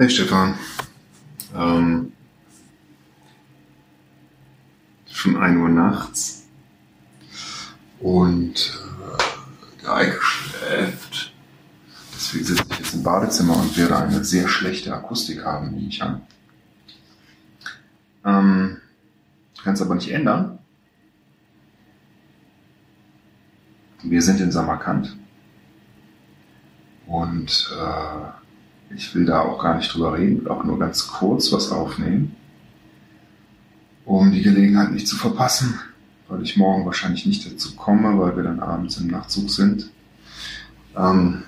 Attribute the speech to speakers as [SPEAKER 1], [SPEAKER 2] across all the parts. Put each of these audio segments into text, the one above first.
[SPEAKER 1] Hey Stefan. Ähm, schon 1 Uhr nachts. Und äh, der Eike schläft. Deswegen sitze ich jetzt im Badezimmer und werde eine sehr schlechte Akustik haben, nehme ich an. Ähm, es aber nicht ändern. Wir sind in Samarkand. Und äh, ich will da auch gar nicht drüber reden, auch nur ganz kurz was aufnehmen, um die Gelegenheit nicht zu verpassen, weil ich morgen wahrscheinlich nicht dazu komme, weil wir dann abends im Nachtzug sind. Ähm,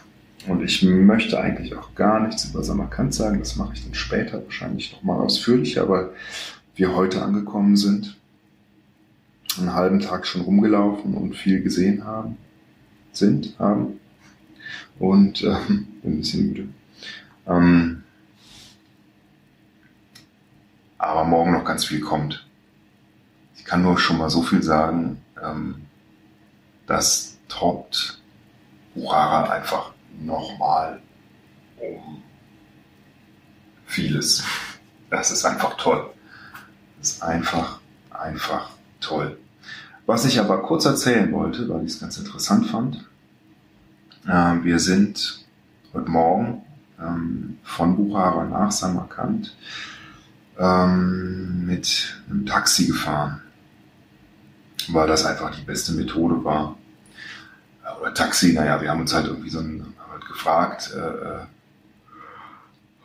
[SPEAKER 1] und ich möchte eigentlich auch gar nichts über Samarkand sagen, das mache ich dann später wahrscheinlich nochmal ausführlicher, weil wir heute angekommen sind, einen halben Tag schon rumgelaufen und viel gesehen haben, sind, haben und ähm, bin ein bisschen müde. Ähm, aber morgen noch ganz viel kommt. Ich kann nur schon mal so viel sagen, ähm, das toppt Urara einfach nochmal um vieles. Das ist einfach toll. Das ist einfach, einfach toll. Was ich aber kurz erzählen wollte, weil ich es ganz interessant fand, äh, wir sind heute Morgen ähm, von Buchara nach Samarkand ähm, mit einem Taxi gefahren, weil das einfach die beste Methode war. Äh, oder Taxi, naja, wir haben uns halt irgendwie so ein, halt gefragt, äh, äh,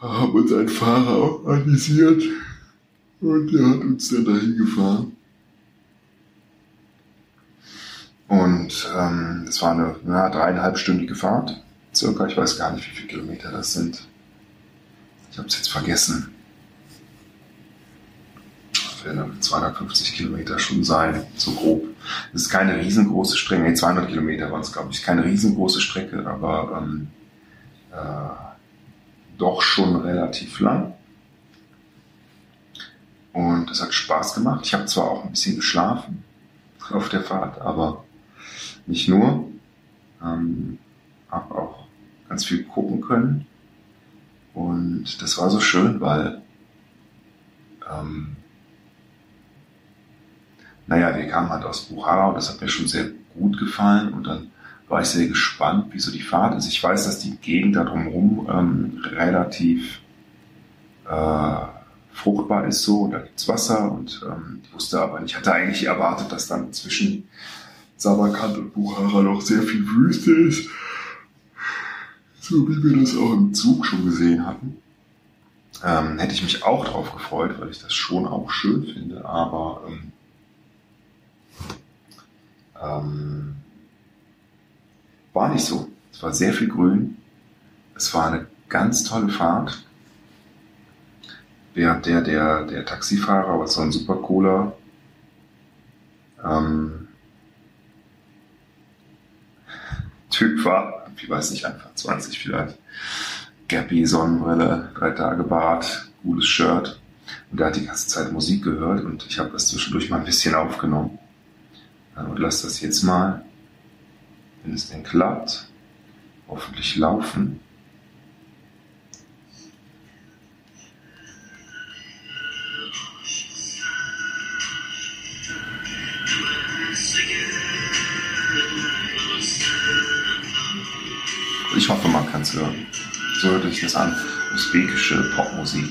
[SPEAKER 1] haben uns einen Fahrer organisiert und der hat uns dann dahin gefahren. Und ähm, das war eine ja, dreieinhalbstündige Fahrt, circa. Ich weiß gar nicht, wie viele Kilometer das sind. Ich habe es jetzt vergessen. Das werden 250 Kilometer schon sein, so grob. Das ist keine riesengroße Strecke. Nee, 200 Kilometer waren es, glaube ich. Keine riesengroße Strecke, aber ähm, äh, doch schon relativ lang. Und es hat Spaß gemacht. Ich habe zwar auch ein bisschen geschlafen auf der Fahrt, aber nicht nur. Ähm, habe auch ganz viel gucken können. Und das war so schön, weil, ähm, naja, wir kamen halt aus Buchara und das hat mir schon sehr gut gefallen. Und dann war ich sehr gespannt, wie so die Fahrt ist. Ich weiß, dass die Gegend da drumherum ähm, relativ äh, fruchtbar ist so, da gibt's Wasser und ähm, ich wusste aber nicht, ich hatte eigentlich erwartet, dass dann zwischen Samarkand und Bukhara noch sehr viel Wüste ist. So wie wir das auch im Zug schon gesehen hatten. Ähm, hätte ich mich auch drauf gefreut, weil ich das schon auch schön finde, aber ähm, ähm, war nicht so. Es war sehr viel Grün. Es war eine ganz tolle Fahrt. Während der, der, der Taxifahrer, was so ein super cooler, ähm, Typ war, ich weiß nicht, einfach 20 vielleicht. Gappy, Sonnenbrille, drei Tage Bart, gutes Shirt. Und der hat die ganze Zeit Musik gehört und ich habe das zwischendurch mal ein bisschen aufgenommen. Und lass das jetzt mal, wenn es denn klappt, hoffentlich laufen. Hören. So hört sich das an. Usbekische Popmusik.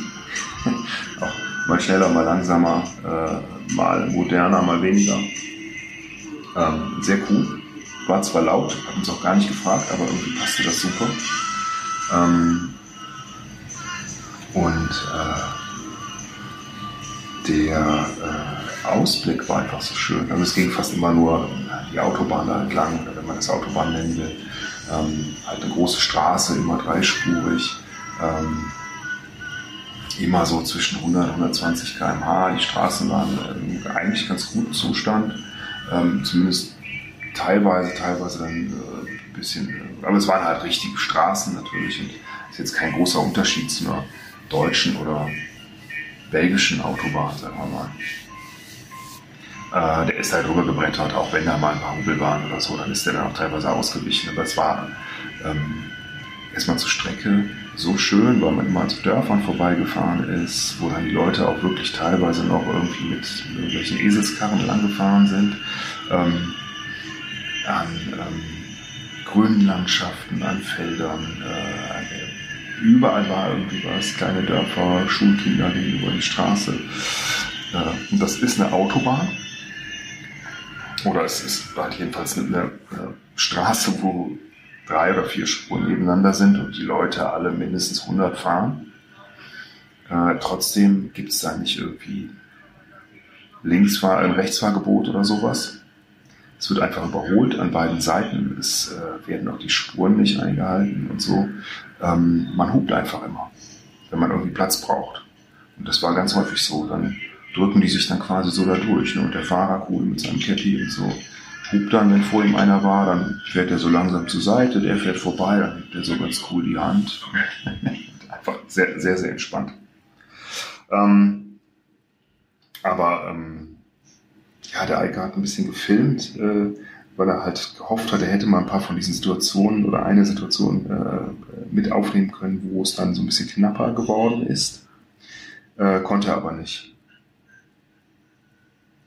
[SPEAKER 1] Auch mal schneller, mal langsamer, äh, mal moderner, mal weniger. Ähm, sehr cool. War zwar laut, hat uns auch gar nicht gefragt, aber irgendwie passte das super. Ähm, und äh, der äh, Ausblick war einfach so schön. Also es ging fast immer nur die Autobahn da entlang, oder wenn man das Autobahn nennen will. Ähm, halt eine große Straße, immer dreispurig. Ähm, immer so zwischen 100 und 120 km/h. Die Straßen waren äh, eigentlich ganz gut im Zustand. Ähm, zumindest teilweise, teilweise dann äh, ein bisschen. Äh, aber es waren halt richtige Straßen natürlich. Und ist jetzt kein großer Unterschied zu einer deutschen oder belgischen Autobahn, sagen wir mal. Äh, der ist halt rübergebrettert, auch wenn da mal ein paar Hubel waren oder so, dann ist der dann auch teilweise ausgewichen. Aber es war ähm, erstmal zur Strecke so schön, weil man immer an Dörfern vorbeigefahren ist, wo dann die Leute auch wirklich teilweise noch irgendwie mit irgendwelchen Eselskarren langgefahren sind. Ähm, an ähm, grünen Landschaften, an Feldern. Äh, überall war irgendwie was, kleine Dörfer, Schulkinder gegenüber die Straße. Äh, und das ist eine Autobahn. Oder es ist halt jedenfalls eine, eine Straße, wo drei oder vier Spuren nebeneinander sind und die Leute alle mindestens 100 fahren. Äh, trotzdem gibt es da nicht irgendwie Linksfahr ein Rechtsfahrgebot oder sowas. Es wird einfach überholt an beiden Seiten. Es äh, werden auch die Spuren nicht eingehalten und so. Ähm, man hupt einfach immer, wenn man irgendwie Platz braucht. Und das war ganz häufig so. Dann drücken die sich dann quasi so da durch. Ne? Und der Fahrer cool mit seinem Cappy und so hupt dann, wenn vor ihm einer war, dann fährt er so langsam zur Seite, der fährt vorbei, dann hebt er so ganz cool die Hand. Einfach sehr, sehr, sehr entspannt. Ähm, aber ähm, ja, der Eike hat ein bisschen gefilmt, äh, weil er halt gehofft hat, er hätte mal ein paar von diesen Situationen oder eine Situation äh, mit aufnehmen können, wo es dann so ein bisschen knapper geworden ist. Äh, konnte er aber nicht.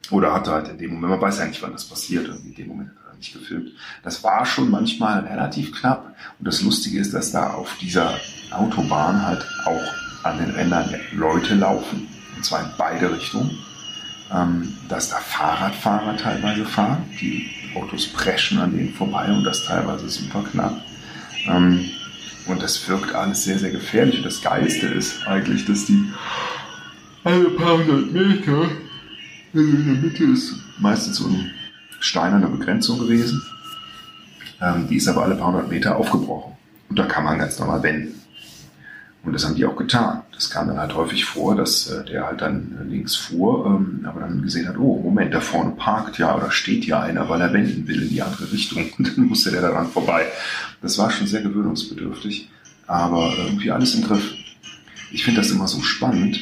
[SPEAKER 1] Oder hatte halt in dem Moment, man weiß ja nicht, wann das passiert, in dem Moment hat er nicht gefilmt. Das war schon manchmal relativ knapp. Und das Lustige ist, dass da auf dieser Autobahn halt auch an den Rändern Leute laufen. Und zwar in beide Richtungen. Ähm, dass da Fahrradfahrer teilweise fahren. Die Autos preschen an denen vorbei und das teilweise super knapp. Ähm, und das wirkt alles sehr, sehr gefährlich. Und das Geilste ist eigentlich, dass die alle paar hundert Meter in der Mitte ist meistens so eine steinerne Begrenzung gewesen. Ähm, die ist aber alle paar hundert Meter aufgebrochen. Und da kann man ganz normal wenden. Und das haben die auch getan. Das kam dann halt häufig vor, dass äh, der halt dann äh, links fuhr, ähm, aber dann gesehen hat, oh, Moment, da vorne parkt ja oder steht ja einer, weil er wenden will in die andere Richtung. Und dann musste der daran vorbei. Das war schon sehr gewöhnungsbedürftig, aber irgendwie alles im Griff. Ich finde das immer so spannend,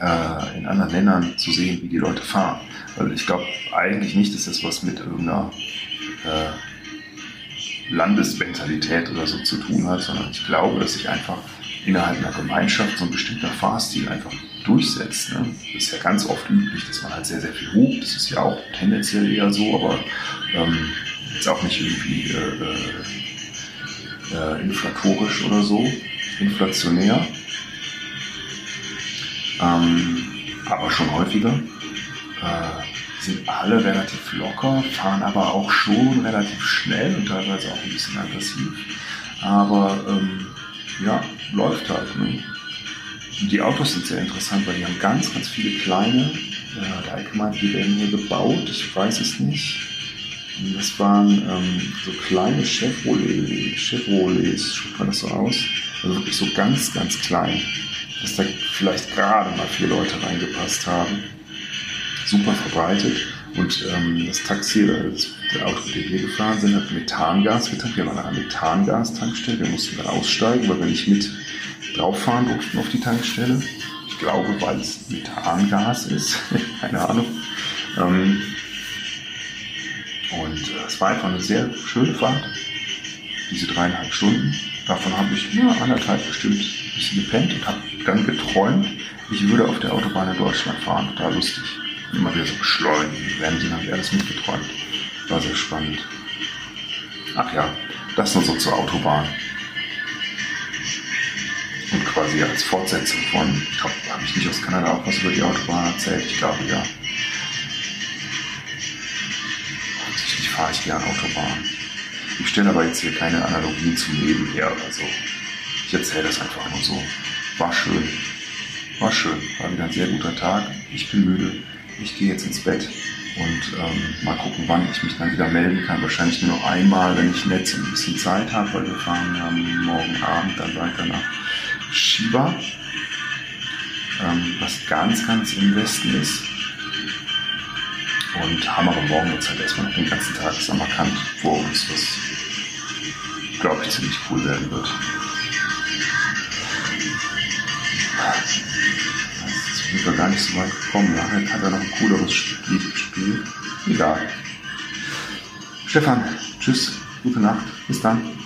[SPEAKER 1] äh, in anderen Ländern zu sehen, wie die Leute fahren. Weil ich glaube eigentlich nicht, dass das was mit irgendeiner äh, Landesmentalität oder so zu tun hat, sondern ich glaube, dass sich einfach innerhalb einer Gemeinschaft so ein bestimmter Fahrstil einfach durchsetzt. Ne? Das ist ja ganz oft üblich, dass man halt sehr, sehr viel hupt. Das ist ja auch tendenziell eher so, aber ähm, jetzt auch nicht irgendwie äh, äh, inflatorisch oder so, inflationär ähm, aber schon häufiger. Äh, sind alle relativ locker, fahren aber auch schon relativ schnell und teilweise auch ein bisschen aggressiv. Aber ähm, ja, läuft halt. Ne? Die Autos sind sehr interessant, weil die haben ganz, ganz viele kleine. Ja, der Eike die werden hier gebaut, ich weiß es nicht. Das waren ähm, so kleine Chevrolet, Chevrolets, schaut man das so aus. Also wirklich so ganz, ganz klein dass da vielleicht gerade mal vier Leute reingepasst haben. Super verbreitet. Und ähm, das Taxi, das, der Auto, mit dem wir gefahren sind, hat Methangas getankt. Wir waren an einer Methangas-Tankstelle. Wir mussten dann aussteigen, weil wir nicht mit drauf fahren durften auf die Tankstelle. Ich glaube, weil es Methangas ist. Keine Ahnung. Ähm, und äh, es war einfach eine sehr schöne Fahrt. Diese dreieinhalb Stunden. Davon habe ich ja, anderthalb bestimmt bisschen gepennt und habe dann geträumt, ich würde auf der Autobahn in Deutschland fahren. Total lustig. Immer wieder so beschleunigen, bremsen, habe ich alles mitgeträumt. War sehr spannend. Ach ja, das nur so zur Autobahn. Und quasi als Fortsetzung von, ich glaube, habe ich nicht aus Kanada auch was über die Autobahn erzählt? Ich glaube ja. Offensichtlich fahre ich gerne Autobahn. Ich stelle aber jetzt hier keine Analogien zum Leben her oder so. Ich erzähle das einfach nur so. War schön. War schön. War wieder ein sehr guter Tag. Ich bin müde. Ich gehe jetzt ins Bett und ähm, mal gucken, wann ich mich dann wieder melden kann. Wahrscheinlich nur noch einmal, wenn ich netz ein bisschen Zeit habe, weil wir fahren ja morgen Abend dann weiter nach Shiba, ähm, was ganz, ganz im Westen ist. Und haben aber morgen jetzt halt erstmal den ganzen Tag Samarkand vor uns, was, glaube ich, ziemlich cool werden wird. Sind wir gar nicht so weit gekommen. Nachher hat er noch ein cooleres Lied gespielt. Egal. Stefan, tschüss, gute Nacht, bis dann.